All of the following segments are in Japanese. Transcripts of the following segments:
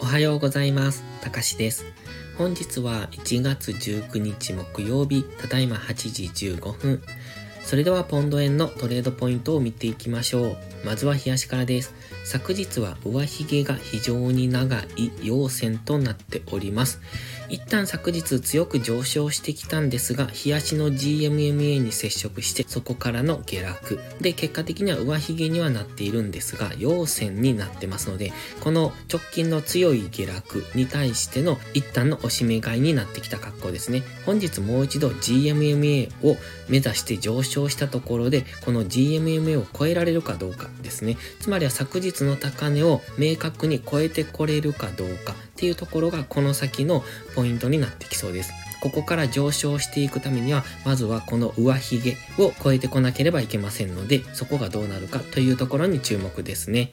おはようございます。たかしです。本日は1月19日木曜日、ただいま8時15分。それではポンド円のトレードポイントを見ていきましょう。まずは冷やしからです。昨日は上髭が非常に長い陽線となっております。一旦昨日強く上昇してきたんですが、冷やしの GMMA に接触してそこからの下落。で、結果的には上髭にはなっているんですが、陽線になってますので、この直近の強い下落に対しての一旦の押し目買いになってきた格好ですね。本日もう一度 GMMA を目指して上昇したところで、この GMMA を超えられるかどうかですね。つまりは昨日の高値を明確に超えてこれるかどうかっていうところがこの先のポイントになってきそうです。ここから上昇していくためには、まずはこの上髭を超えてこなければいけませんので、そこがどうなるかというところに注目ですね。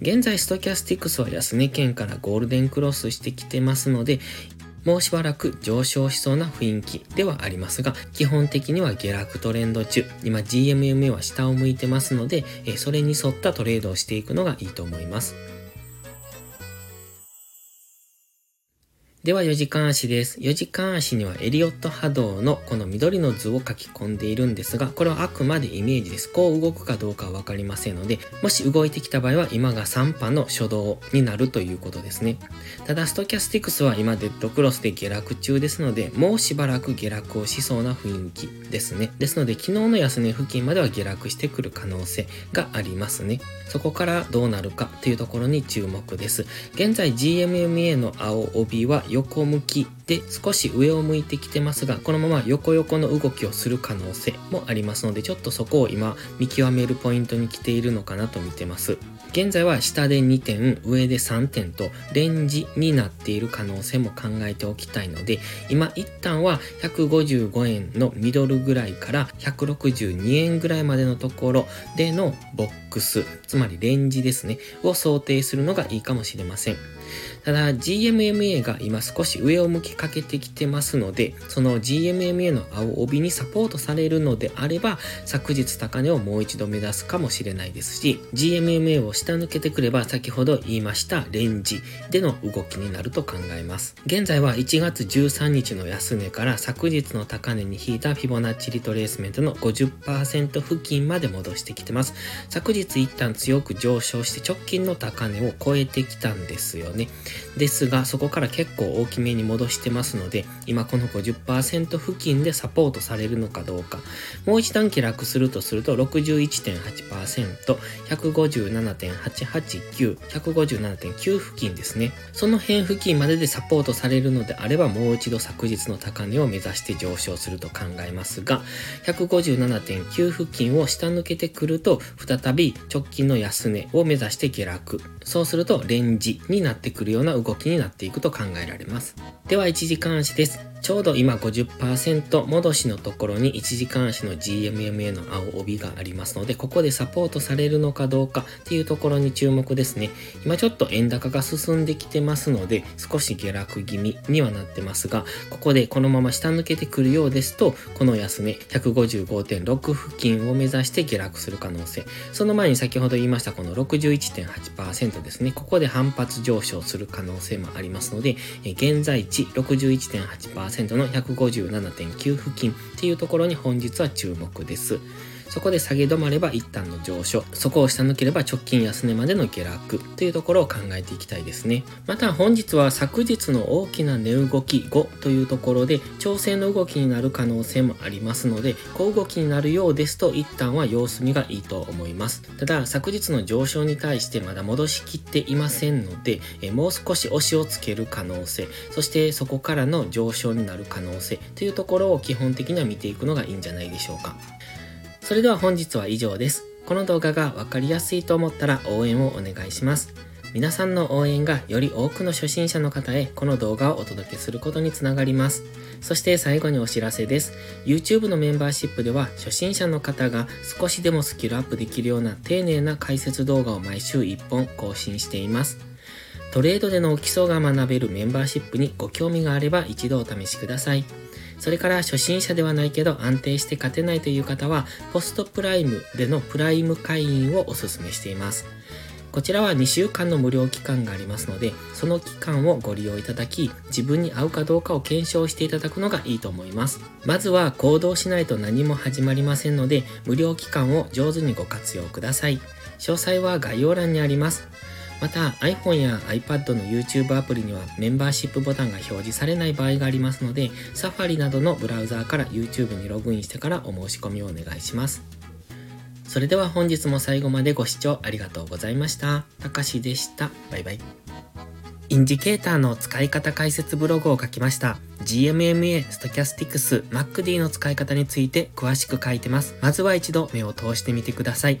現在、ストキャスティクスは安値圏からゴールデンクロスしてきてますので、もうしばらく上昇しそうな雰囲気ではありますが、基本的には下落トレンド中。今 GMMA は下を向いてますので、それに沿ったトレードをしていくのがいいと思います。では4時間足です。4時間足にはエリオット波動のこの緑の図を書き込んでいるんですが、これはあくまでイメージです。こう動くかどうかはわかりませんので、もし動いてきた場合は今が3波の初動になるということですね。ただ、ストキャスティクスは今デッドクロスで下落中ですので、もうしばらく下落をしそうな雰囲気ですね。ですので、昨日の安値付近までは下落してくる可能性がありますね。そこからどうなるかというところに注目です。現在 GMMA の青帯は横向きで少し上を向いてきてますが、このまま横横の動きをする可能性もありますので、ちょっとそこを今見極めるポイントに来ているのかなと見てます。現在は下で2点、上で3点とレンジになっている可能性も考えておきたいので、今一旦は155円のミドルぐらいから162円ぐらいまでのところでのボックス、つまりレンジですね、を想定するのがいいかもしれません。ただ GMMA が今少し上を向きかけてきてますので、その GMMA の青帯にサポートされるのであれば、昨日高値をもう一度目指すかもしれないですし、GMMA を下抜けてくれば先ほど言いましたレンジでの動きになると考えます。現在は1月13日の安値から昨日の高値に引いたフィボナッチリトレースメントの50%付近まで戻してきてます。昨日一旦強く上昇して直近の高値を超えてきたんですよね。ですが、そこから結構大きめに戻してますので、今この50%付近でサポートされるのかどうか。もう一段下落するとすると61.8%、157.889、157.9付近ですね。その辺付近まででサポートされるのであれば、もう一度昨日の高値を目指して上昇すると考えますが、157.9付近を下抜けてくると、再び直近の安値を目指して下落。そうするとレンジになってくるような動きになっていくと考えられます。では一1時間足です。ちょうど今50%戻しのところに1時間足の GMMA の青帯がありますので、ここでサポートされるのかどうかっていうところに注目ですね。今ちょっと円高が進んできてますので、少し下落気味にはなってますが、ここでこのまま下抜けてくるようですと、この安値155.6付近を目指して下落する可能性。その前に先ほど言いましたこの61.8%ですね。ここで反発上昇する可能性もありますので、現在地61.8%の157.9付近っていうところに本日は注目です。そこで下げ止まれば一旦の上昇、そこを下抜ければ直近安値までの下落というところを考えていきたいですね。また本日は昨日の大きな値動き後というところで調整の動きになる可能性もありますので、小動きになるようですと一旦は様子見がいいと思います。ただ昨日の上昇に対してまだ戻しきっていませんので、えもう少し押しをつける可能性、そしてそこからの上昇になる可能性というところを基本的には見ていくのがいいんじゃないでしょうか。それでは本日は以上です。この動画がわかりやすいと思ったら応援をお願いします。皆さんの応援がより多くの初心者の方へこの動画をお届けすることにつながります。そして最後にお知らせです。YouTube のメンバーシップでは初心者の方が少しでもスキルアップできるような丁寧な解説動画を毎週1本更新しています。トレードでの基礎が学べるメンバーシップにご興味があれば一度お試しください。それから初心者ではないけど安定して勝てないという方は、ポストプライムでのプライム会員をお勧めしています。こちらは2週間の無料期間がありますので、その期間をご利用いただき、自分に合うかどうかを検証していただくのがいいと思います。まずは行動しないと何も始まりませんので、無料期間を上手にご活用ください。詳細は概要欄にあります。また iPhone や iPad の YouTube アプリにはメンバーシップボタンが表示されない場合がありますので Safari などのブラウザーから YouTube にログインしてからお申し込みをお願いします。それでは本日も最後までご視聴ありがとうございました。たかしでした。バイバイ。インジケーターの使い方解説ブログを書きました。GMMA、Stochastics、MacD の使い方について詳しく書いてます。まずは一度目を通してみてください。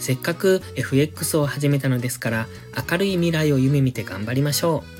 せっかく FX を始めたのですから、明るい未来を夢見て頑張りましょう。